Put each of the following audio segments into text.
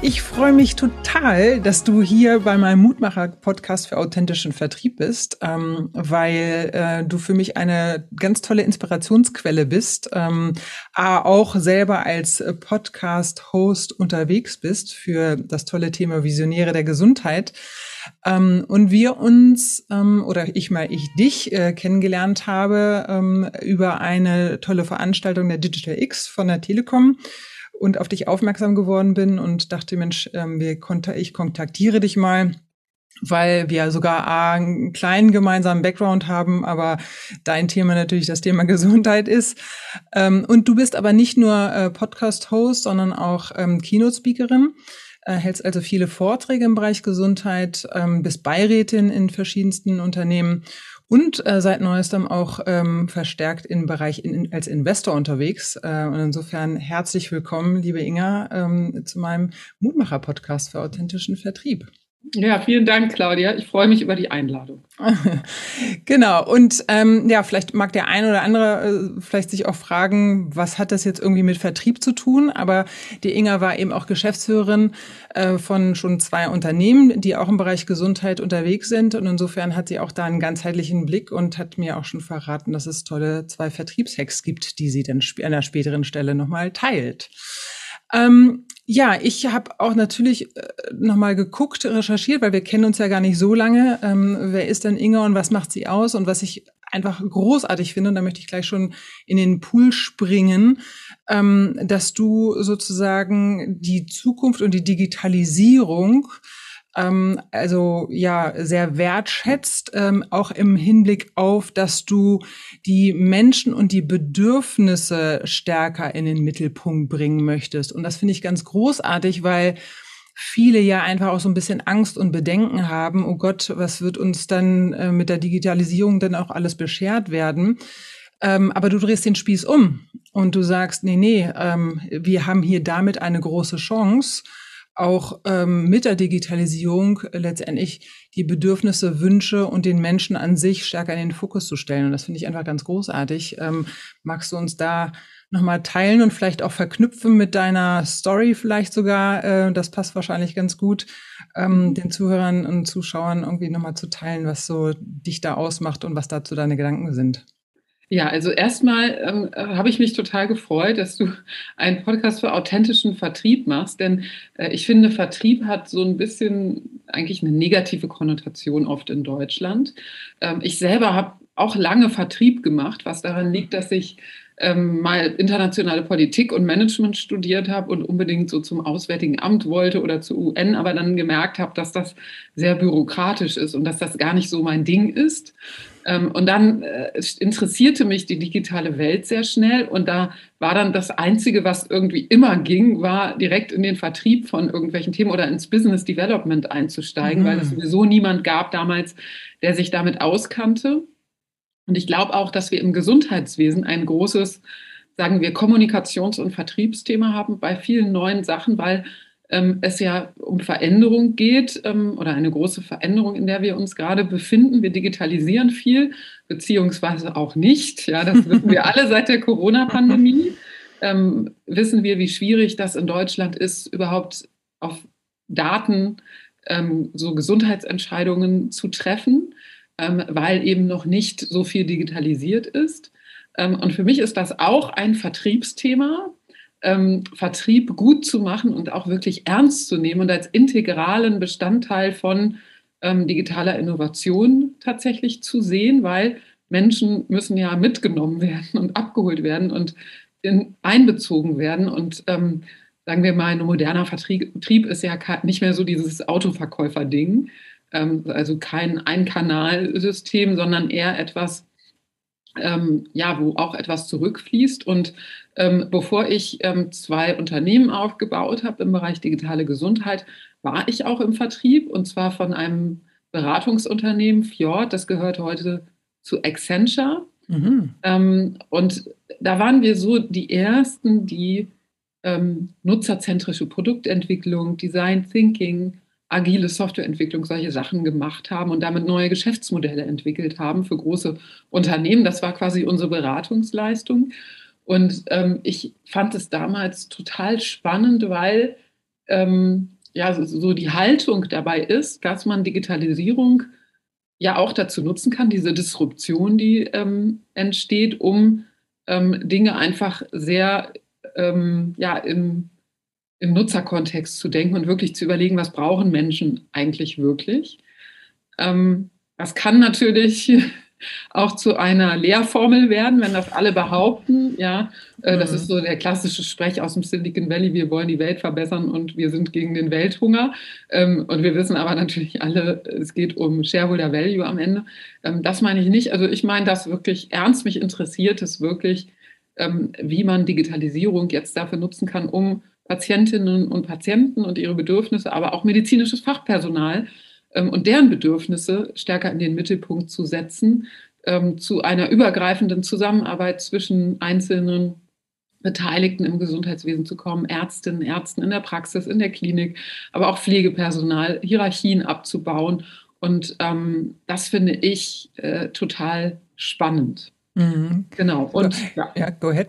ich freue mich total, dass du hier bei meinem Mutmacher-Podcast für authentischen Vertrieb bist, ähm, weil äh, du für mich eine ganz tolle Inspirationsquelle bist, ähm, auch selber als Podcast-Host unterwegs bist für das tolle Thema Visionäre der Gesundheit. Ähm, und wir uns, ähm, oder ich mal ich dich, äh, kennengelernt habe ähm, über eine tolle Veranstaltung der Digital X von der Telekom und auf dich aufmerksam geworden bin und dachte, Mensch, ähm, wir konta ich kontaktiere dich mal weil wir sogar einen kleinen gemeinsamen Background haben, aber dein Thema natürlich das Thema Gesundheit ist. Ähm, und du bist aber nicht nur äh, Podcast-Host, sondern auch ähm, Keynote-Speakerin, äh, hältst also viele Vorträge im Bereich Gesundheit, ähm, bist Beirätin in verschiedensten Unternehmen und äh, seit neuestem auch ähm, verstärkt im Bereich in, als Investor unterwegs. Äh, und insofern herzlich willkommen, liebe Inga, ähm, zu meinem Mutmacher-Podcast für authentischen Vertrieb. Ja, vielen Dank, Claudia. Ich freue mich über die Einladung. genau. Und ähm, ja, vielleicht mag der eine oder andere äh, vielleicht sich auch fragen, was hat das jetzt irgendwie mit Vertrieb zu tun? Aber die Inga war eben auch Geschäftsführerin äh, von schon zwei Unternehmen, die auch im Bereich Gesundheit unterwegs sind. Und insofern hat sie auch da einen ganzheitlichen Blick und hat mir auch schon verraten, dass es tolle zwei Vertriebshacks gibt, die sie dann an einer späteren Stelle nochmal teilt. Ähm, ja, ich habe auch natürlich äh, nochmal geguckt, recherchiert, weil wir kennen uns ja gar nicht so lange. Ähm, wer ist denn Inga und was macht sie aus? Und was ich einfach großartig finde, und da möchte ich gleich schon in den Pool springen, ähm, dass du sozusagen die Zukunft und die Digitalisierung ähm, also ja sehr wertschätzt, ähm, auch im Hinblick auf, dass du die Menschen und die Bedürfnisse stärker in den Mittelpunkt bringen möchtest. Und das finde ich ganz großartig, weil viele ja einfach auch so ein bisschen Angst und Bedenken haben, oh Gott, was wird uns dann äh, mit der Digitalisierung denn auch alles beschert werden? Ähm, aber du drehst den Spieß um und du sagst, nee, nee, ähm, wir haben hier damit eine große Chance auch ähm, mit der Digitalisierung letztendlich die Bedürfnisse, Wünsche und den Menschen an sich stärker in den Fokus zu stellen. Und das finde ich einfach ganz großartig. Ähm, magst du uns da nochmal teilen und vielleicht auch verknüpfen mit deiner Story vielleicht sogar? Äh, das passt wahrscheinlich ganz gut, ähm, mhm. den Zuhörern und Zuschauern irgendwie nochmal zu teilen, was so dich da ausmacht und was dazu deine Gedanken sind. Ja, also erstmal ähm, äh, habe ich mich total gefreut, dass du einen Podcast für authentischen Vertrieb machst, denn äh, ich finde, Vertrieb hat so ein bisschen eigentlich eine negative Konnotation oft in Deutschland. Ähm, ich selber habe auch lange Vertrieb gemacht, was daran liegt, dass ich ähm, mal internationale Politik und Management studiert habe und unbedingt so zum Auswärtigen Amt wollte oder zur UN, aber dann gemerkt habe, dass das sehr bürokratisch ist und dass das gar nicht so mein Ding ist. Ähm, und dann äh, interessierte mich die digitale Welt sehr schnell und da war dann das Einzige, was irgendwie immer ging, war direkt in den Vertrieb von irgendwelchen Themen oder ins Business Development einzusteigen, mhm. weil es sowieso niemand gab damals, der sich damit auskannte. Und ich glaube auch, dass wir im Gesundheitswesen ein großes, sagen wir, Kommunikations- und Vertriebsthema haben bei vielen neuen Sachen, weil ähm, es ja um Veränderung geht ähm, oder eine große Veränderung, in der wir uns gerade befinden. Wir digitalisieren viel, beziehungsweise auch nicht. Ja, das wissen wir alle seit der Corona-Pandemie. Ähm, wissen wir, wie schwierig das in Deutschland ist, überhaupt auf Daten ähm, so Gesundheitsentscheidungen zu treffen weil eben noch nicht so viel digitalisiert ist. Ähm, und für mich ist das auch ein Vertriebsthema, ähm, Vertrieb gut zu machen und auch wirklich ernst zu nehmen und als integralen Bestandteil von ähm, digitaler Innovation tatsächlich zu sehen, weil Menschen müssen ja mitgenommen werden und abgeholt werden und in, einbezogen werden. Und ähm, sagen wir mal, ein moderner Vertrieb ist ja nicht mehr so dieses Autoverkäufer-Ding, ähm, also kein Ein-Kanal-System, sondern eher etwas, ähm, ja, wo auch etwas zurückfließt. Und ähm, bevor ich ähm, zwei Unternehmen aufgebaut habe im Bereich digitale Gesundheit, war ich auch im Vertrieb und zwar von einem Beratungsunternehmen Fjord. Das gehört heute zu Accenture. Mhm. Ähm, und da waren wir so die Ersten, die ähm, nutzerzentrische Produktentwicklung, Design Thinking, agile Softwareentwicklung, solche Sachen gemacht haben und damit neue Geschäftsmodelle entwickelt haben für große Unternehmen. Das war quasi unsere Beratungsleistung. Und ähm, ich fand es damals total spannend, weil ähm, ja so, die Haltung dabei ist, dass man Digitalisierung ja auch dazu nutzen kann, diese Disruption, die ähm, entsteht, um ähm, Dinge einfach sehr ähm, ja, im, im Nutzerkontext zu denken und wirklich zu überlegen, was brauchen Menschen eigentlich wirklich. Ähm, das kann natürlich auch zu einer Lehrformel werden, wenn das alle behaupten. Ja, äh, das mhm. ist so der klassische Sprech aus dem Silicon Valley. Wir wollen die Welt verbessern und wir sind gegen den Welthunger. Ähm, und wir wissen aber natürlich alle, es geht um Shareholder Value am Ende. Ähm, das meine ich nicht. Also ich meine das wirklich ernst. Mich interessiert es wirklich, ähm, wie man Digitalisierung jetzt dafür nutzen kann, um Patientinnen und Patienten und ihre Bedürfnisse, aber auch medizinisches Fachpersonal ähm, und deren Bedürfnisse stärker in den Mittelpunkt zu setzen, ähm, zu einer übergreifenden Zusammenarbeit zwischen einzelnen Beteiligten im Gesundheitswesen zu kommen, Ärztinnen, Ärzten in der Praxis, in der Klinik, aber auch Pflegepersonal, Hierarchien abzubauen. Und ähm, das finde ich äh, total spannend. Mhm. Genau. Und ja, ja go ahead.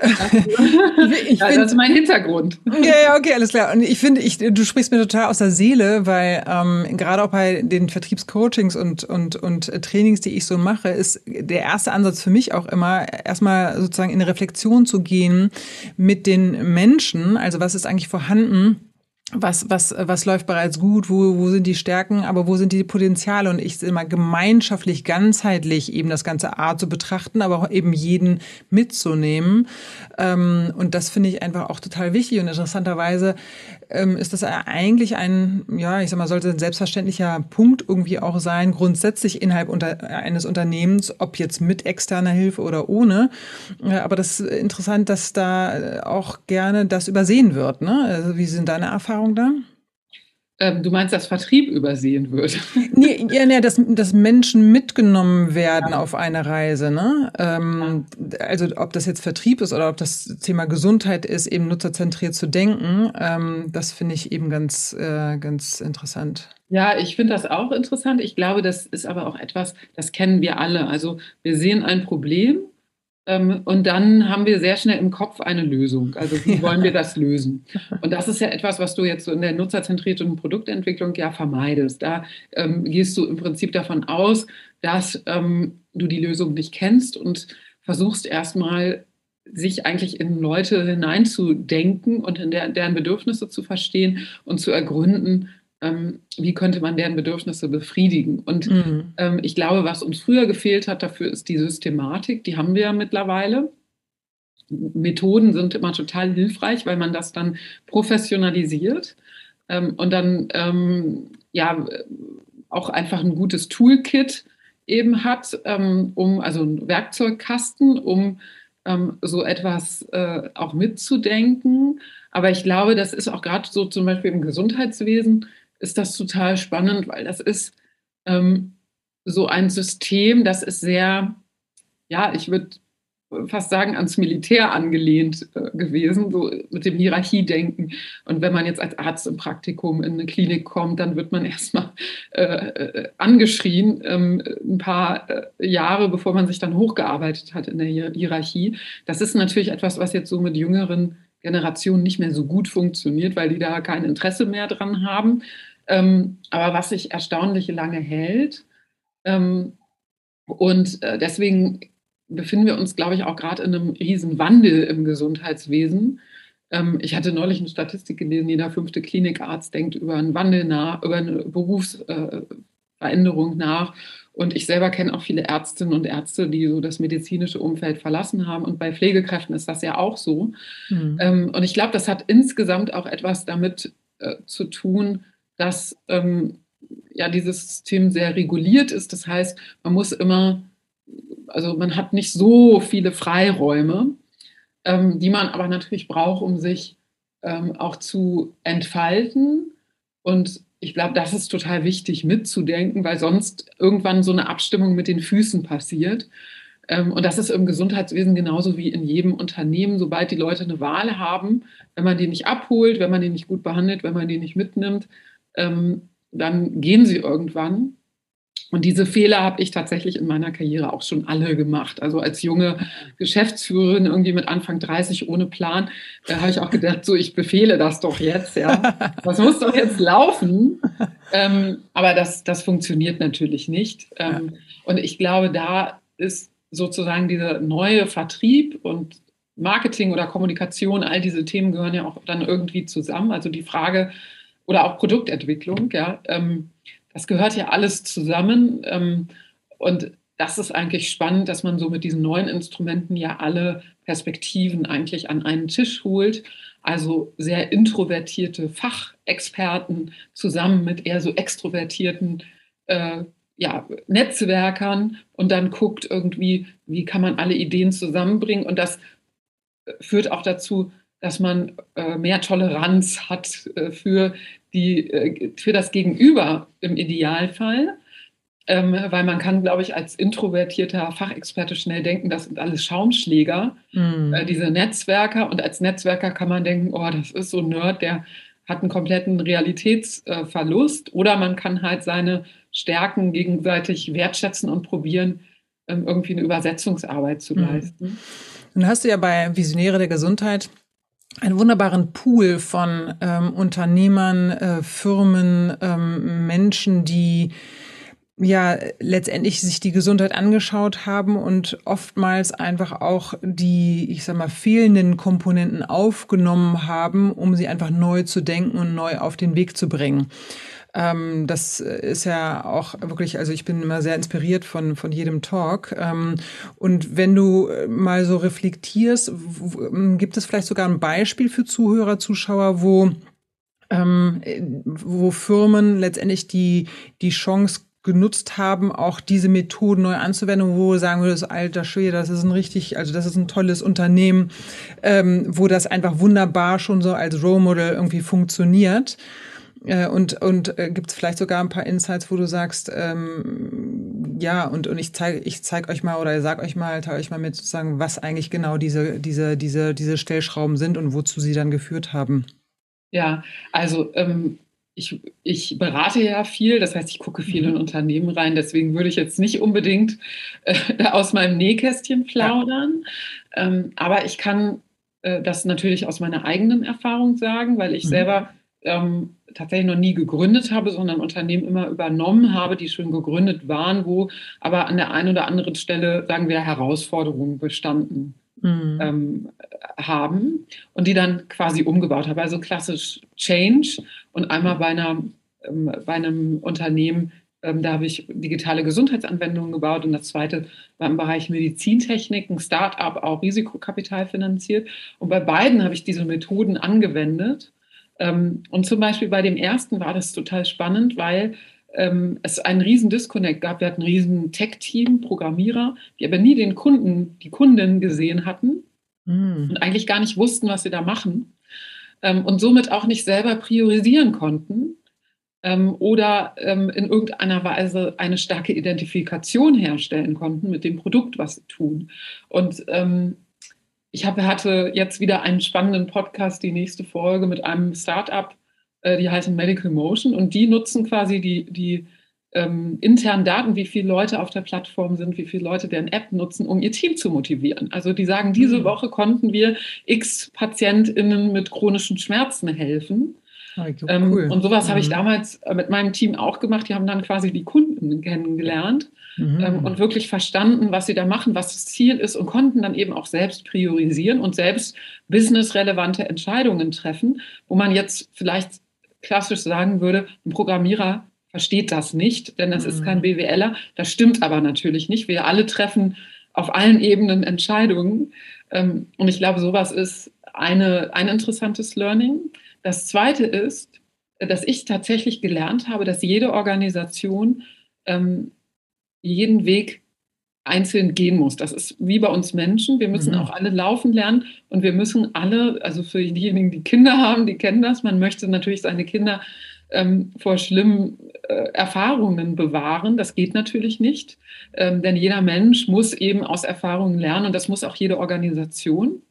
ich ja, find, das ist mein Hintergrund. Ja, ja, okay, alles klar. Und ich finde, ich, du sprichst mir total aus der Seele, weil ähm, gerade auch bei den Vertriebscoachings und, und, und Trainings, die ich so mache, ist der erste Ansatz für mich auch immer, erstmal sozusagen in eine Reflexion zu gehen mit den Menschen. Also was ist eigentlich vorhanden? Was, was, was läuft bereits gut, wo, wo sind die Stärken, aber wo sind die Potenziale und ich immer gemeinschaftlich, ganzheitlich eben das ganze Art zu betrachten, aber auch eben jeden mitzunehmen. Ähm, und das finde ich einfach auch total wichtig und interessanterweise ähm, ist das eigentlich ein, ja, ich sag mal, sollte ein selbstverständlicher Punkt irgendwie auch sein, grundsätzlich innerhalb unter, eines Unternehmens, ob jetzt mit externer Hilfe oder ohne. Äh, aber das ist interessant, dass da auch gerne das übersehen wird. Ne? Also wie sind deine Erfahrungen? Erfahrung da? Ähm, du meinst, dass Vertrieb übersehen wird? Nee, ja, nee, dass, dass Menschen mitgenommen werden ja. auf eine Reise. Ne? Ähm, also ob das jetzt Vertrieb ist oder ob das Thema Gesundheit ist, eben nutzerzentriert zu denken, ähm, das finde ich eben ganz, äh, ganz interessant. Ja, ich finde das auch interessant. Ich glaube, das ist aber auch etwas, das kennen wir alle. Also wir sehen ein Problem und dann haben wir sehr schnell im Kopf eine Lösung. Also wie wollen wir das lösen? Und das ist ja etwas, was du jetzt so in der nutzerzentrierten Produktentwicklung ja vermeidest. Da ähm, gehst du im Prinzip davon aus, dass ähm, du die Lösung nicht kennst und versuchst erstmal sich eigentlich in Leute hineinzudenken und in der, deren Bedürfnisse zu verstehen und zu ergründen, ähm, wie könnte man deren Bedürfnisse befriedigen. Und mhm. ähm, ich glaube, was uns früher gefehlt hat, dafür ist die Systematik, die haben wir ja mittlerweile. Methoden sind immer total hilfreich, weil man das dann professionalisiert ähm, und dann ähm, ja auch einfach ein gutes Toolkit eben hat, ähm, um also ein Werkzeugkasten, um ähm, so etwas äh, auch mitzudenken. Aber ich glaube, das ist auch gerade so zum Beispiel im Gesundheitswesen ist das total spannend, weil das ist ähm, so ein System, das ist sehr, ja, ich würde fast sagen, ans Militär angelehnt äh, gewesen, so mit dem Hierarchiedenken. Und wenn man jetzt als Arzt im Praktikum in eine Klinik kommt, dann wird man erstmal äh, äh, angeschrien, ähm, ein paar äh, Jahre, bevor man sich dann hochgearbeitet hat in der Hierarchie. Das ist natürlich etwas, was jetzt so mit jüngeren Generationen nicht mehr so gut funktioniert, weil die da kein Interesse mehr dran haben. Ähm, aber was sich erstaunlich lange hält. Ähm, und äh, deswegen befinden wir uns, glaube ich, auch gerade in einem riesen Wandel im Gesundheitswesen. Ähm, ich hatte neulich eine Statistik gelesen, jeder fünfte Klinikarzt denkt über einen Wandel nach, über eine Berufsveränderung äh, nach. Und ich selber kenne auch viele Ärztinnen und Ärzte, die so das medizinische Umfeld verlassen haben. Und bei Pflegekräften ist das ja auch so. Mhm. Ähm, und ich glaube, das hat insgesamt auch etwas damit äh, zu tun, dass ähm, ja dieses System sehr reguliert ist. Das heißt, man muss immer, also man hat nicht so viele Freiräume, ähm, die man aber natürlich braucht, um sich ähm, auch zu entfalten. Und ich glaube, das ist total wichtig mitzudenken, weil sonst irgendwann so eine Abstimmung mit den Füßen passiert. Ähm, und das ist im Gesundheitswesen genauso wie in jedem Unternehmen. Sobald die Leute eine Wahl haben, wenn man die nicht abholt, wenn man die nicht gut behandelt, wenn man die nicht mitnimmt, ähm, dann gehen sie irgendwann. Und diese Fehler habe ich tatsächlich in meiner Karriere auch schon alle gemacht. Also als junge Geschäftsführerin, irgendwie mit Anfang 30 ohne Plan, da habe ich auch gedacht, so ich befehle das doch jetzt, ja. Das muss doch jetzt laufen. Ähm, aber das, das funktioniert natürlich nicht. Ähm, und ich glaube, da ist sozusagen dieser neue Vertrieb und Marketing oder Kommunikation, all diese Themen gehören ja auch dann irgendwie zusammen. Also die Frage oder auch Produktentwicklung, ja. Ähm, das gehört ja alles zusammen. Ähm, und das ist eigentlich spannend, dass man so mit diesen neuen Instrumenten ja alle Perspektiven eigentlich an einen Tisch holt. Also sehr introvertierte Fachexperten zusammen mit eher so extrovertierten äh, ja, Netzwerkern und dann guckt irgendwie, wie kann man alle Ideen zusammenbringen. Und das führt auch dazu, dass man äh, mehr Toleranz hat äh, für die, äh, für das Gegenüber im Idealfall. Ähm, weil man kann, glaube ich, als introvertierter Fachexperte schnell denken, das sind alles Schaumschläger, mhm. diese Netzwerker. Und als Netzwerker kann man denken, oh, das ist so ein Nerd, der hat einen kompletten Realitätsverlust. Oder man kann halt seine Stärken gegenseitig wertschätzen und probieren, ähm, irgendwie eine Übersetzungsarbeit zu mhm. leisten. Nun hast du ja bei Visionäre der Gesundheit einen wunderbaren Pool von ähm, Unternehmern, äh, Firmen, ähm, Menschen, die ja letztendlich sich die Gesundheit angeschaut haben und oftmals einfach auch die, ich sag mal, fehlenden Komponenten aufgenommen haben, um sie einfach neu zu denken und neu auf den Weg zu bringen. Ähm, das ist ja auch wirklich, also ich bin immer sehr inspiriert von, von jedem Talk. Ähm, und wenn du mal so reflektierst, gibt es vielleicht sogar ein Beispiel für Zuhörer, Zuschauer, wo ähm, wo Firmen letztendlich die, die Chance genutzt haben, auch diese Methoden neu anzuwenden, wo sagen würdest, alter Schwede, das ist ein richtig, also das ist ein tolles Unternehmen, ähm, wo das einfach wunderbar schon so als Role Model irgendwie funktioniert. Äh, und und äh, gibt es vielleicht sogar ein paar Insights, wo du sagst, ähm, ja, und, und ich zeige ich zeig euch mal oder sag euch mal, teile euch mal mit sozusagen, was eigentlich genau diese, diese, diese, diese Stellschrauben sind und wozu sie dann geführt haben. Ja, also ähm, ich, ich berate ja viel, das heißt, ich gucke viel in mhm. Unternehmen rein, deswegen würde ich jetzt nicht unbedingt äh, aus meinem Nähkästchen plaudern. Ja. Ähm, aber ich kann äh, das natürlich aus meiner eigenen Erfahrung sagen, weil ich mhm. selber ähm, tatsächlich noch nie gegründet habe, sondern Unternehmen immer übernommen habe, die schon gegründet waren, wo aber an der einen oder anderen Stelle, sagen wir, Herausforderungen bestanden mhm. ähm, haben und die dann quasi umgebaut habe. Also klassisch Change und einmal bei, einer, ähm, bei einem Unternehmen, ähm, da habe ich digitale Gesundheitsanwendungen gebaut und das zweite war im Bereich Medizintechnik, ein Start-up, auch Risikokapital finanziert. Und bei beiden habe ich diese Methoden angewendet und zum Beispiel bei dem ersten war das total spannend, weil ähm, es einen riesen Disconnect gab. Wir hatten ein riesen Tech-Team, Programmierer, die aber nie den Kunden, die Kunden gesehen hatten mm. und eigentlich gar nicht wussten, was sie da machen ähm, und somit auch nicht selber priorisieren konnten oder in irgendeiner Weise eine starke Identifikation herstellen konnten mit dem Produkt, was sie tun. Und ich hab, hatte jetzt wieder einen spannenden Podcast, die nächste Folge mit einem Startup, äh, die heißen Medical Motion und die nutzen quasi die, die ähm, internen Daten, wie viele Leute auf der Plattform sind, wie viele Leute deren App nutzen, um ihr Team zu motivieren. Also die sagen, diese mhm. Woche konnten wir x PatientInnen mit chronischen Schmerzen helfen. Okay, ah, ähm, cool. und sowas mhm. habe ich mhm. damals äh, mit meinem Team auch gemacht. Die haben dann quasi die Kunden kennengelernt mhm. ähm, und wirklich verstanden, was sie da machen, was das Ziel ist und konnten dann eben auch selbst priorisieren und selbst businessrelevante Entscheidungen treffen, wo man jetzt vielleicht klassisch sagen würde, ein Programmierer versteht das nicht, denn das mhm. ist kein mhm. BWLer. Das stimmt aber natürlich nicht. Wir alle treffen auf allen Ebenen Entscheidungen. Ähm, und ich glaube, sowas ist eine, ein interessantes Learning. Das zweite ist, dass ich tatsächlich gelernt habe, dass jede Organisation ähm, jeden Weg einzeln gehen muss. Das ist wie bei uns Menschen. Wir müssen mhm. auch alle laufen lernen und wir müssen alle, also für diejenigen, die Kinder haben, die kennen das. Man möchte natürlich seine Kinder ähm, vor schlimmen äh, Erfahrungen bewahren. Das geht natürlich nicht, ähm, denn jeder Mensch muss eben aus Erfahrungen lernen und das muss auch jede Organisation.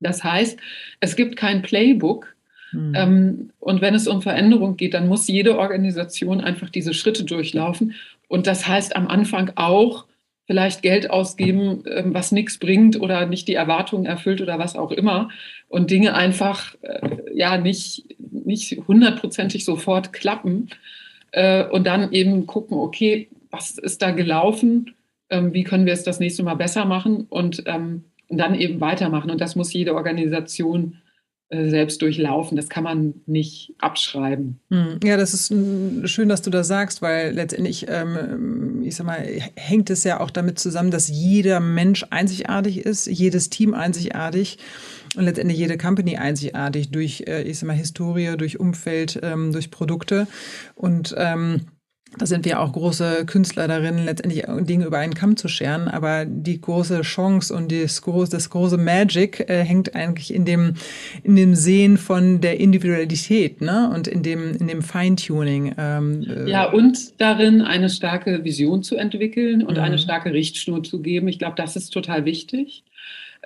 Das heißt, es gibt kein Playbook. Mhm. Und wenn es um Veränderung geht, dann muss jede Organisation einfach diese Schritte durchlaufen. Und das heißt am Anfang auch, vielleicht Geld ausgeben, ähm, was nichts bringt oder nicht die Erwartungen erfüllt oder was auch immer. Und Dinge einfach äh, ja nicht, nicht hundertprozentig sofort klappen. Äh, und dann eben gucken, okay, was ist da gelaufen, ähm, wie können wir es das nächste Mal besser machen? Und, und dann eben weitermachen. Und das muss jede Organisation selbst durchlaufen. Das kann man nicht abschreiben. Hm. Ja, das ist schön, dass du das sagst, weil letztendlich, ähm, ich sag mal, hängt es ja auch damit zusammen, dass jeder Mensch einzigartig ist, jedes Team einzigartig und letztendlich jede Company einzigartig durch, äh, ich sag mal, Historie, durch Umfeld, ähm, durch Produkte und ähm, da sind wir auch große Künstler darin, letztendlich Dinge über einen Kamm zu scheren. Aber die große Chance und das große, das große Magic äh, hängt eigentlich in dem, in dem Sehen von der Individualität, ne? Und in dem, in dem Feintuning. Ähm, äh ja, und darin eine starke Vision zu entwickeln und mhm. eine starke Richtschnur zu geben. Ich glaube, das ist total wichtig.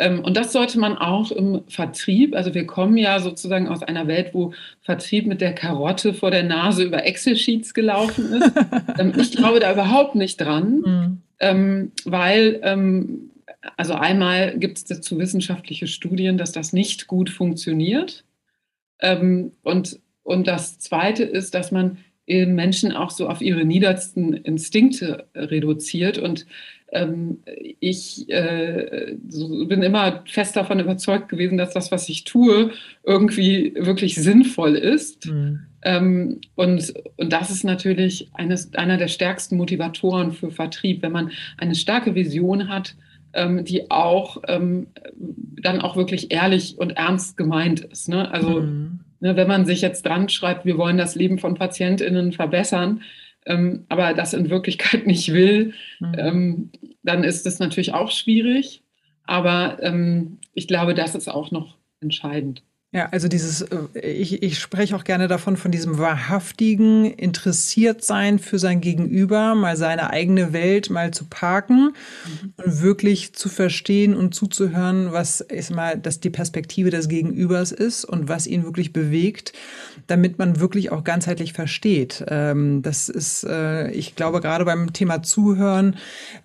Ähm, und das sollte man auch im Vertrieb, also wir kommen ja sozusagen aus einer Welt, wo Vertrieb mit der Karotte vor der Nase über Excel-Sheets gelaufen ist. Ähm, ich glaube da überhaupt nicht dran, mhm. Ähm, weil also einmal gibt es dazu wissenschaftliche Studien, dass das nicht gut funktioniert. und, und das Zweite ist, dass man Menschen auch so auf ihre niedersten Instinkte reduziert. Und ähm, ich äh, so bin immer fest davon überzeugt gewesen, dass das, was ich tue, irgendwie wirklich sinnvoll ist. Mhm. Ähm, und, und das ist natürlich eines, einer der stärksten Motivatoren für Vertrieb, wenn man eine starke Vision hat, ähm, die auch ähm, dann auch wirklich ehrlich und ernst gemeint ist. Ne? Also mhm. ne, wenn man sich jetzt dran schreibt, wir wollen das Leben von PatientInnen verbessern, ähm, aber das in Wirklichkeit nicht will, mhm. ähm, dann ist das natürlich auch schwierig. Aber ähm, ich glaube, das ist auch noch entscheidend. Ja, also dieses, äh, ich, ich spreche auch gerne davon, von diesem wahrhaftigen Interessiertsein für sein Gegenüber, mal seine eigene Welt mal zu parken mhm. und wirklich zu verstehen und zuzuhören, was ist mal, dass die Perspektive des Gegenübers ist und was ihn wirklich bewegt, damit man wirklich auch ganzheitlich versteht. Ähm, das ist, äh, ich glaube, gerade beim Thema Zuhören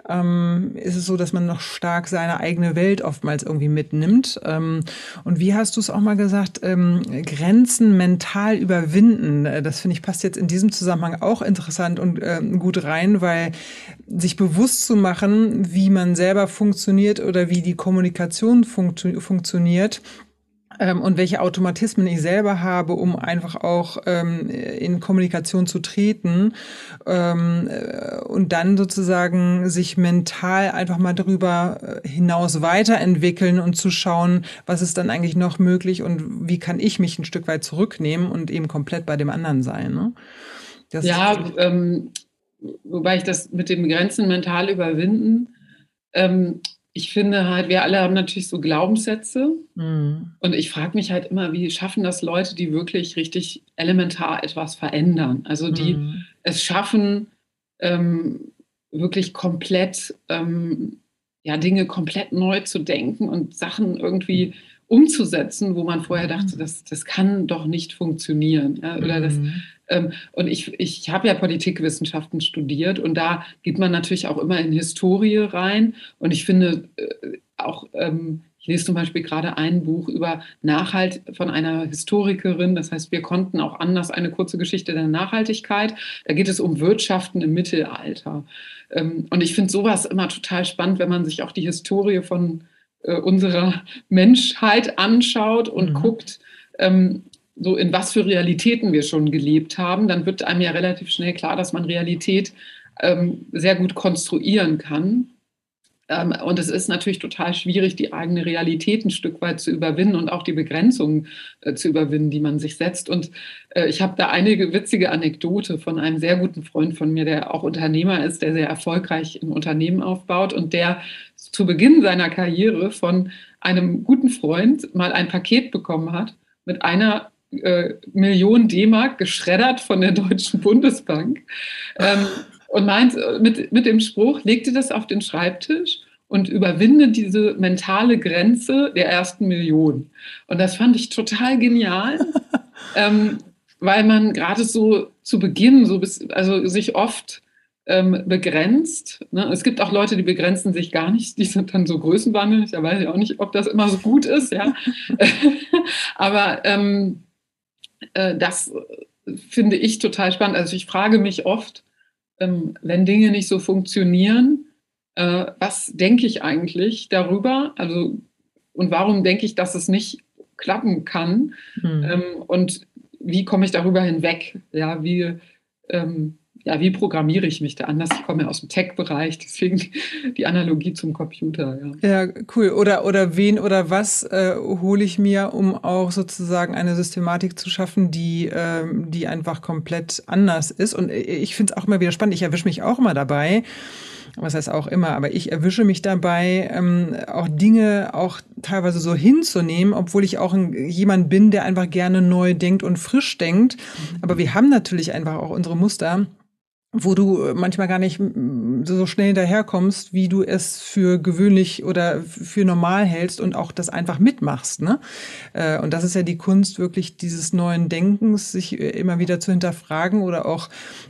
ähm, ist es so, dass man noch stark seine eigene Welt oftmals irgendwie mitnimmt. Ähm, und wie hast du es auch mal gesagt? Gesagt, ähm, Grenzen mental überwinden. Äh, das finde ich passt jetzt in diesem Zusammenhang auch interessant und ähm, gut rein, weil sich bewusst zu machen, wie man selber funktioniert oder wie die Kommunikation funktio funktioniert, ähm, und welche Automatismen ich selber habe, um einfach auch ähm, in Kommunikation zu treten ähm, äh, und dann sozusagen sich mental einfach mal darüber äh, hinaus weiterentwickeln und zu schauen, was ist dann eigentlich noch möglich und wie kann ich mich ein Stück weit zurücknehmen und eben komplett bei dem anderen sein. Ne? ja, ähm, wobei ich das mit dem Grenzen mental überwinden ähm, ich finde halt, wir alle haben natürlich so Glaubenssätze. Mhm. Und ich frage mich halt immer, wie schaffen das Leute, die wirklich richtig elementar etwas verändern? Also die mhm. es schaffen, ähm, wirklich komplett, ähm, ja, Dinge komplett neu zu denken und Sachen irgendwie umzusetzen, wo man vorher dachte, mhm. das, das kann doch nicht funktionieren. Ja? Oder das, mhm. ähm, und ich, ich habe ja Politikwissenschaften studiert und da geht man natürlich auch immer in Historie rein. Und ich finde äh, auch, ähm, ich lese zum Beispiel gerade ein Buch über Nachhalt von einer Historikerin. Das heißt, wir konnten auch anders eine kurze Geschichte der Nachhaltigkeit. Da geht es um Wirtschaften im Mittelalter. Ähm, und ich finde sowas immer total spannend, wenn man sich auch die Historie von äh, unserer Menschheit anschaut und mhm. guckt, ähm, so in was für Realitäten wir schon gelebt haben, dann wird einem ja relativ schnell klar, dass man Realität ähm, sehr gut konstruieren kann. Ähm, und es ist natürlich total schwierig, die eigene Realität ein Stück weit zu überwinden und auch die Begrenzungen äh, zu überwinden, die man sich setzt. Und äh, ich habe da eine witzige Anekdote von einem sehr guten Freund von mir, der auch Unternehmer ist, der sehr erfolgreich ein Unternehmen aufbaut und der zu Beginn seiner Karriere von einem guten Freund mal ein Paket bekommen hat mit einer äh, Millionen D-Mark geschreddert von der Deutschen Bundesbank ähm, und meint mit, mit dem Spruch, legte das auf den Schreibtisch und überwinde diese mentale Grenze der ersten Million. Und das fand ich total genial, ähm, weil man gerade so zu Beginn, so bis, also sich oft ähm, begrenzt. Ne? Es gibt auch Leute, die begrenzen sich gar nicht, die sind dann so größenwahnsinnig. Da weiß ich auch nicht, ob das immer so gut ist. Ja? Aber ähm, äh, das finde ich total spannend. Also ich frage mich oft, ähm, wenn Dinge nicht so funktionieren, äh, was denke ich eigentlich darüber? Also und warum denke ich, dass es nicht klappen kann? Mhm. und wie komme ich darüber hinweg? Ja, wie ähm, ja, wie programmiere ich mich da anders? Ich komme ja aus dem Tech-Bereich, deswegen die Analogie zum Computer. Ja, ja cool. Oder, oder wen oder was äh, hole ich mir, um auch sozusagen eine Systematik zu schaffen, die, ähm, die einfach komplett anders ist. Und ich finde es auch immer wieder spannend. Ich erwische mich auch immer dabei, was heißt auch immer, aber ich erwische mich dabei, ähm, auch Dinge auch teilweise so hinzunehmen, obwohl ich auch ein, jemand bin, der einfach gerne neu denkt und frisch denkt. Mhm. Aber wir haben natürlich einfach auch unsere Muster wo du äh, manchmal gar nicht so schnell daherkommst, wie du es für gewöhnlich oder für normal hältst und auch das einfach mitmachst. Ne? Äh, und das ist ja die Kunst wirklich dieses neuen Denkens, sich äh, immer wieder zu hinterfragen oder auch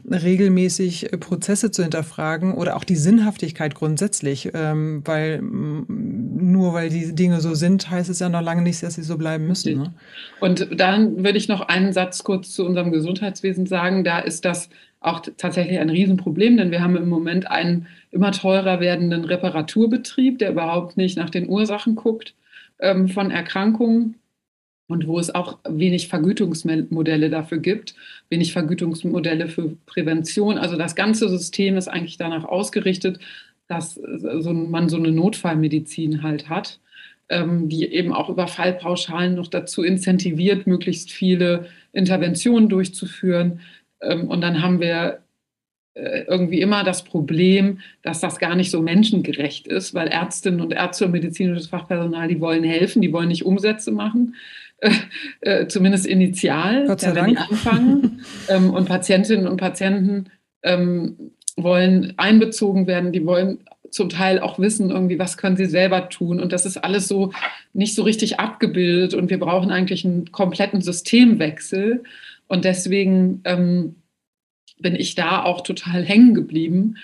regelmäßig Prozesse zu hinterfragen oder auch die Sinnhaftigkeit grundsätzlich, ähm, weil nur weil die Dinge so sind, heißt es ja noch lange nicht, dass sie so bleiben müssen. Ne? Und dann würde ich noch einen Satz kurz zu unserem Gesundheitswesen sagen. Da ist das auch tatsächlich ein Riesenproblem, denn wir haben im Moment einen immer teurer werdenden Reparaturbetrieb, der überhaupt nicht nach den Ursachen guckt ähm, von Erkrankungen und wo es auch wenig Vergütungsmodelle dafür gibt, wenig Vergütungsmodelle für Prävention. Also das ganze System ist eigentlich danach ausgerichtet, dass äh, so, man so eine Notfallmedizin halt hat, ähm, die eben auch über Fallpauschalen noch dazu incentiviert, möglichst viele Interventionen durchzuführen. Ähm, und dann haben wir äh, irgendwie immer das Problem, dass das gar nicht so menschengerecht ist, weil Ärztinnen und Ärzte und medizinisches Fachpersonal, die wollen helfen, die wollen nicht Umsätze machen, äh, äh, zumindest initial, Gott sei Dank. die anfangen. ähm, und Patientinnen und Patienten ähm, wollen einbezogen werden, die wollen zum Teil auch wissen, irgendwie, was können sie selber tun. Und das ist alles so nicht so richtig abgebildet. Und wir brauchen eigentlich einen kompletten Systemwechsel. Und deswegen ähm, bin ich da auch total hängen geblieben,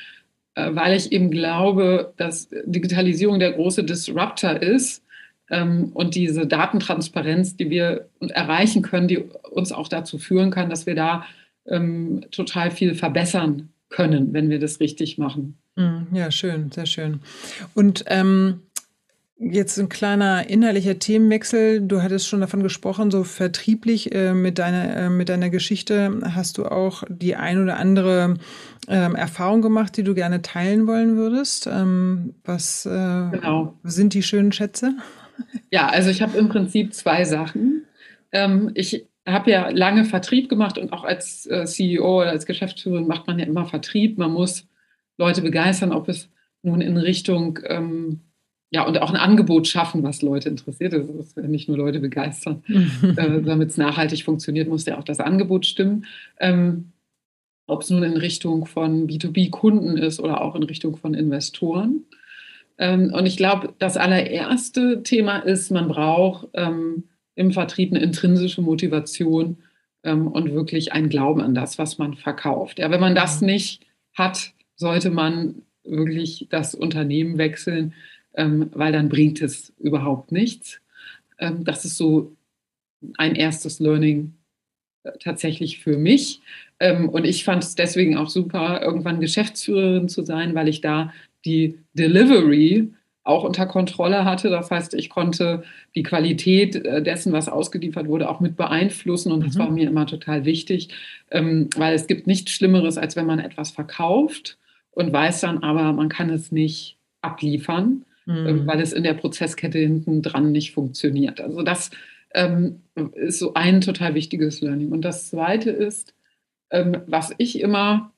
äh, weil ich eben glaube, dass Digitalisierung der große Disruptor ist ähm, und diese Datentransparenz, die wir erreichen können, die uns auch dazu führen kann, dass wir da ähm, total viel verbessern können, wenn wir das richtig machen. Hm, ja, schön, sehr schön. Und ähm, Jetzt ein kleiner innerlicher Themenwechsel. Du hattest schon davon gesprochen, so vertrieblich äh, mit, deiner, äh, mit deiner Geschichte hast du auch die ein oder andere ähm, Erfahrung gemacht, die du gerne teilen wollen würdest. Ähm, was äh, genau. sind die schönen Schätze? Ja, also ich habe im Prinzip zwei Sachen. Ähm, ich habe ja lange Vertrieb gemacht und auch als äh, CEO oder als Geschäftsführerin macht man ja immer Vertrieb. Man muss Leute begeistern, ob es nun in Richtung ähm, ja, und auch ein Angebot schaffen, was Leute interessiert. Das ist nicht nur Leute begeistern. äh, Damit es nachhaltig funktioniert, muss ja auch das Angebot stimmen. Ähm, Ob es nun in Richtung von B2B-Kunden ist oder auch in Richtung von Investoren. Ähm, und ich glaube, das allererste Thema ist, man braucht ähm, im Vertrieb eine intrinsische Motivation ähm, und wirklich einen Glauben an das, was man verkauft. Ja, wenn man das mhm. nicht hat, sollte man wirklich das Unternehmen wechseln, weil dann bringt es überhaupt nichts. Ähm, das ist so ein erstes Learning äh, tatsächlich für mich. Ähm, und ich fand es deswegen auch super, irgendwann Geschäftsführerin zu sein, weil ich da die Delivery auch unter Kontrolle hatte. Das heißt, ich konnte die Qualität äh, dessen, was ausgeliefert wurde, auch mit beeinflussen. Und das mhm. war mir immer total wichtig, ähm, weil es gibt nichts Schlimmeres, als wenn man etwas verkauft und weiß dann aber, man kann es nicht abliefern mhm. weil es in der Prozesskette hinten dran nicht funktioniert. Also das ähm, ist so ein total wichtiges Learning. Und das Zweite ist, ähm, was ich immer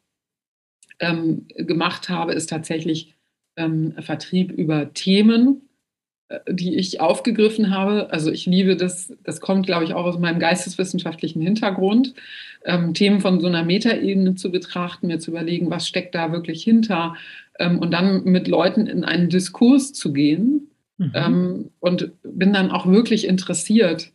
ähm, gemacht habe, ist tatsächlich ähm, Vertrieb über Themen die ich aufgegriffen habe. Also ich liebe das, das kommt, glaube ich, auch aus meinem geisteswissenschaftlichen Hintergrund, ähm, Themen von so einer Metaebene zu betrachten, mir zu überlegen, was steckt da wirklich hinter ähm, und dann mit Leuten in einen Diskurs zu gehen. Mhm. Ähm, und bin dann auch wirklich interessiert,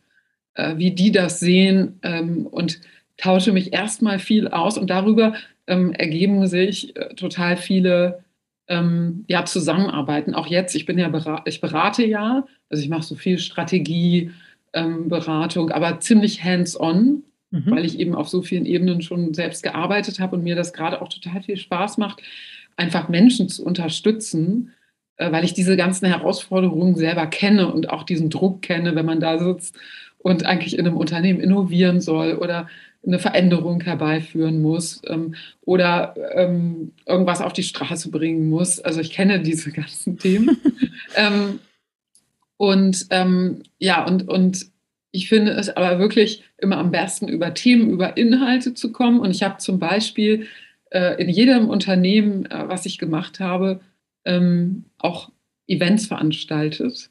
äh, wie die das sehen ähm, und tausche mich erstmal viel aus und darüber ähm, ergeben sich äh, total viele ähm, ja, Zusammenarbeiten. Auch jetzt, ich bin ja ich berate ja, also ich mache so viel Strategie, ähm, Beratung, aber ziemlich hands-on, mhm. weil ich eben auf so vielen Ebenen schon selbst gearbeitet habe und mir das gerade auch total viel Spaß macht, einfach Menschen zu unterstützen, äh, weil ich diese ganzen Herausforderungen selber kenne und auch diesen Druck kenne, wenn man da sitzt und eigentlich in einem Unternehmen innovieren soll oder eine Veränderung herbeiführen muss ähm, oder ähm, irgendwas auf die Straße bringen muss. Also ich kenne diese ganzen Themen. ähm, und ähm, ja, und, und ich finde es aber wirklich immer am besten, über Themen, über Inhalte zu kommen. Und ich habe zum Beispiel äh, in jedem Unternehmen, äh, was ich gemacht habe, ähm, auch Events veranstaltet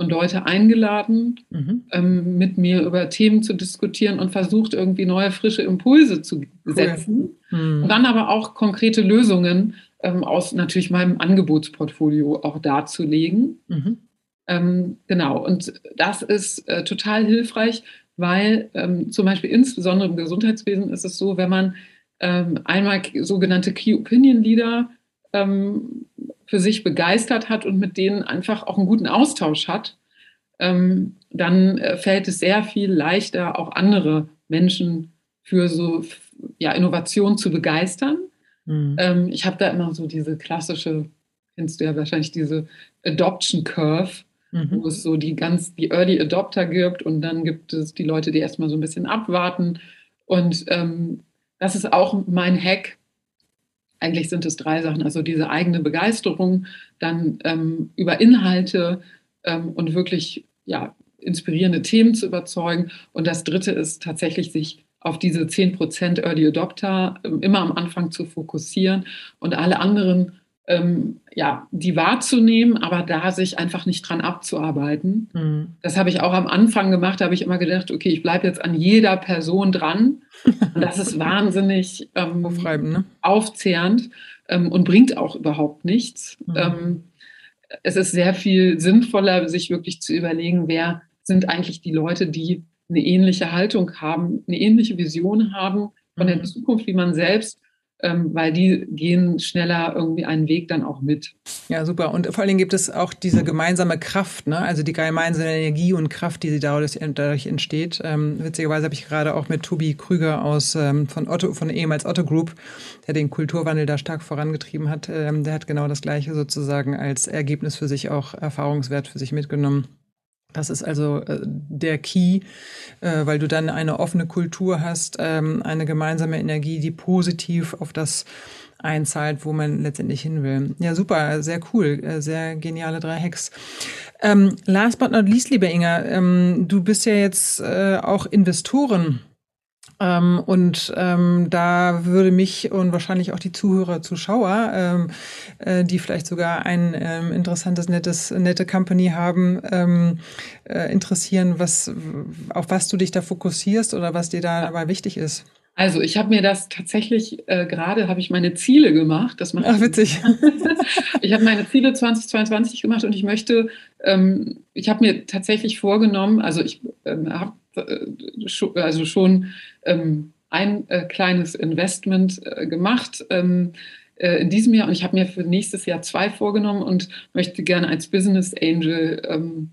und Leute eingeladen, mhm. ähm, mit mir über Themen zu diskutieren und versucht, irgendwie neue, frische Impulse zu setzen. Cool. Mhm. Und dann aber auch konkrete Lösungen ähm, aus natürlich meinem Angebotsportfolio auch darzulegen. Mhm. Ähm, genau, und das ist äh, total hilfreich, weil ähm, zum Beispiel insbesondere im Gesundheitswesen ist es so, wenn man ähm, einmal sogenannte Key Opinion Leader ähm, für sich begeistert hat und mit denen einfach auch einen guten Austausch hat, ähm, dann äh, fällt es sehr viel leichter, auch andere Menschen für so ja, Innovation zu begeistern. Mhm. Ähm, ich habe da immer so diese klassische, kennst du ja wahrscheinlich diese Adoption Curve, mhm. wo es so die ganz, die Early Adopter gibt und dann gibt es die Leute, die erstmal so ein bisschen abwarten. Und ähm, das ist auch mein Hack, eigentlich sind es drei Sachen, also diese eigene Begeisterung, dann ähm, über Inhalte ähm, und wirklich ja, inspirierende Themen zu überzeugen. Und das dritte ist tatsächlich, sich auf diese 10% Early Adopter ähm, immer am Anfang zu fokussieren und alle anderen ähm, ja, die wahrzunehmen, aber da sich einfach nicht dran abzuarbeiten. Mhm. Das habe ich auch am Anfang gemacht, da habe ich immer gedacht, okay, ich bleibe jetzt an jeder Person dran. Und das ist wahnsinnig ähm, ne? aufzehrend ähm, und bringt auch überhaupt nichts. Mhm. Ähm, es ist sehr viel sinnvoller, sich wirklich zu überlegen, wer sind eigentlich die Leute, die eine ähnliche Haltung haben, eine ähnliche Vision haben von der mhm. Zukunft wie man selbst ähm, weil die gehen schneller irgendwie einen Weg dann auch mit. Ja, super. Und vor allen Dingen gibt es auch diese gemeinsame Kraft, ne? also die gemeinsame Energie und Kraft, die dadurch, dadurch entsteht. Ähm, witzigerweise habe ich gerade auch mit Tobi Krüger aus ähm, von Otto, von ehemals Otto Group, der den Kulturwandel da stark vorangetrieben hat, ähm, der hat genau das Gleiche sozusagen als Ergebnis für sich auch Erfahrungswert für sich mitgenommen. Das ist also äh, der Key, äh, weil du dann eine offene Kultur hast, ähm, eine gemeinsame Energie, die positiv auf das einzahlt, wo man letztendlich hin will. Ja, super, sehr cool, äh, sehr geniale drei Hacks. Ähm, last but not least, lieber Inga, ähm, du bist ja jetzt auch Investoren ähm, und ähm, da würde mich und wahrscheinlich auch die Zuhörer, Zuschauer, ähm, äh, die vielleicht sogar ein ähm, interessantes, nettes, nette Company haben, ähm, äh, interessieren, was, auf was du dich da fokussierst oder was dir da dabei wichtig ist. Also ich habe mir das tatsächlich äh, gerade habe ich meine Ziele gemacht. Das macht Ach witzig. ich habe meine Ziele 2022 gemacht und ich möchte, ähm, ich habe mir tatsächlich vorgenommen, also ich ähm, habe äh, also schon ähm, ein äh, kleines Investment äh, gemacht ähm, in diesem Jahr und ich habe mir für nächstes Jahr zwei vorgenommen und möchte gerne als Business Angel ähm,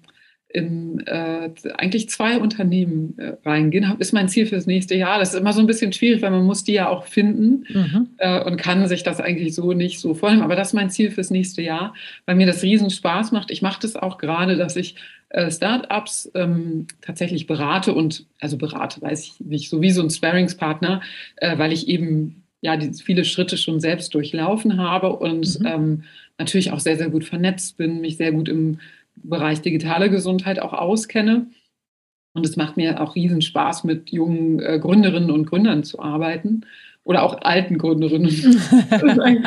in äh, eigentlich zwei Unternehmen äh, reingehen. Ist mein Ziel fürs nächste Jahr. Das ist immer so ein bisschen schwierig, weil man muss die ja auch finden mhm. äh, und kann sich das eigentlich so nicht so vornehmen. Aber das ist mein Ziel fürs nächste Jahr, weil mir das riesen Spaß macht. Ich mache das auch gerade, dass ich äh, Startups ähm, tatsächlich berate und also berate, weiß ich nicht, so wie so ein Sparringspartner, äh, weil ich eben ja die, viele Schritte schon selbst durchlaufen habe und mhm. ähm, natürlich auch sehr, sehr gut vernetzt bin, mich sehr gut im Bereich digitale Gesundheit auch auskenne. Und es macht mir auch riesen Spaß, mit jungen äh, Gründerinnen und Gründern zu arbeiten. oder auch alten Gründerinnen.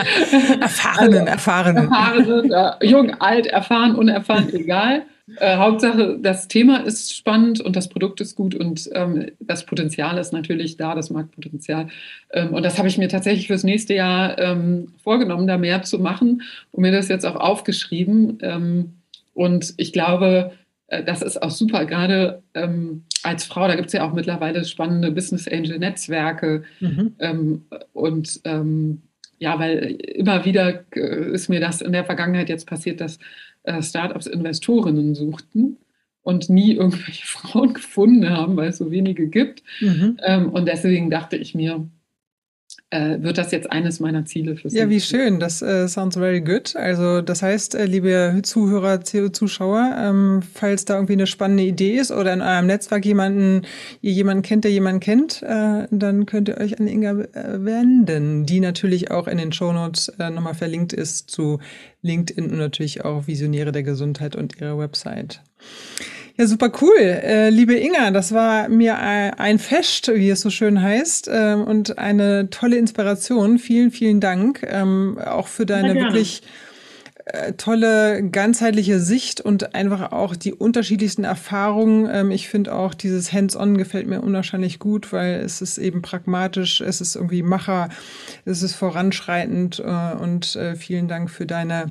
erfahrenen, erfahrenen. Erfahrenen, äh, jung, alt, erfahren, unerfahren, egal. Äh, Hauptsache, das Thema ist spannend und das Produkt ist gut und ähm, das Potenzial ist natürlich da, das Marktpotenzial. Ähm, und das habe ich mir tatsächlich fürs nächste Jahr ähm, vorgenommen, da mehr zu machen und mir das jetzt auch aufgeschrieben. Und ich glaube, äh, das ist auch super, gerade ähm, als Frau, da gibt es ja auch mittlerweile spannende Business Angel Netzwerke mhm. ähm, und ähm, ja, weil immer wieder äh, ist mir das in der Vergangenheit jetzt passiert, dass äh, Startups Investorinnen suchten und nie irgendwelche Frauen gefunden haben, weil es so wenige gibt. Mhm. Ähm, und deswegen dachte ich mir, äh, wird das jetzt eines meiner Ziele fürs Ja, wie schön. Das äh, sounds very good. Also das heißt, äh, liebe Zuhörer, Zuschauer, ähm, falls da irgendwie eine spannende Idee ist oder in eurem Netzwerk jemanden, ihr jemanden kennt, der jemanden kennt, äh, dann könnt ihr euch an Inga äh, wenden, die natürlich auch in den Shownotes äh, nochmal verlinkt ist zu LinkedIn und natürlich auch Visionäre der Gesundheit und ihre Website. Ja, super cool. Äh, liebe Inga, das war mir ein Fest, wie es so schön heißt, äh, und eine tolle Inspiration. Vielen, vielen Dank ähm, auch für deine wirklich äh, tolle ganzheitliche Sicht und einfach auch die unterschiedlichsten Erfahrungen. Ähm, ich finde auch dieses Hands-on gefällt mir unwahrscheinlich gut, weil es ist eben pragmatisch, es ist irgendwie Macher, es ist voranschreitend äh, und äh, vielen Dank für deine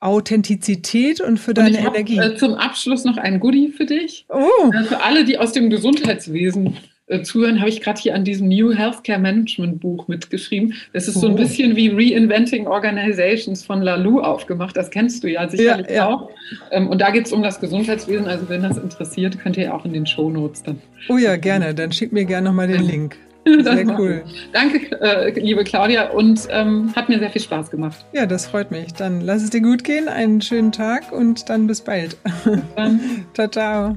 Authentizität und für deine und Energie. Hab, äh, zum Abschluss noch ein Goodie für dich. Oh. Äh, für alle, die aus dem Gesundheitswesen äh, zuhören, habe ich gerade hier an diesem New Healthcare Management Buch mitgeschrieben. Das ist oh. so ein oh. bisschen wie Reinventing Organizations von Lalou aufgemacht. Das kennst du ja sicherlich ja, ja. auch. Ähm, und da geht es um das Gesundheitswesen. Also wenn das interessiert, könnt ihr auch in den Show Notes dann. Oh ja, gerne. Dann schick mir gerne nochmal den Link. Sehr cool. Danke, äh, liebe Claudia, und ähm, hat mir sehr viel Spaß gemacht. Ja, das freut mich. Dann lass es dir gut gehen, einen schönen Tag und dann bis bald. Bis dann. ciao, ciao.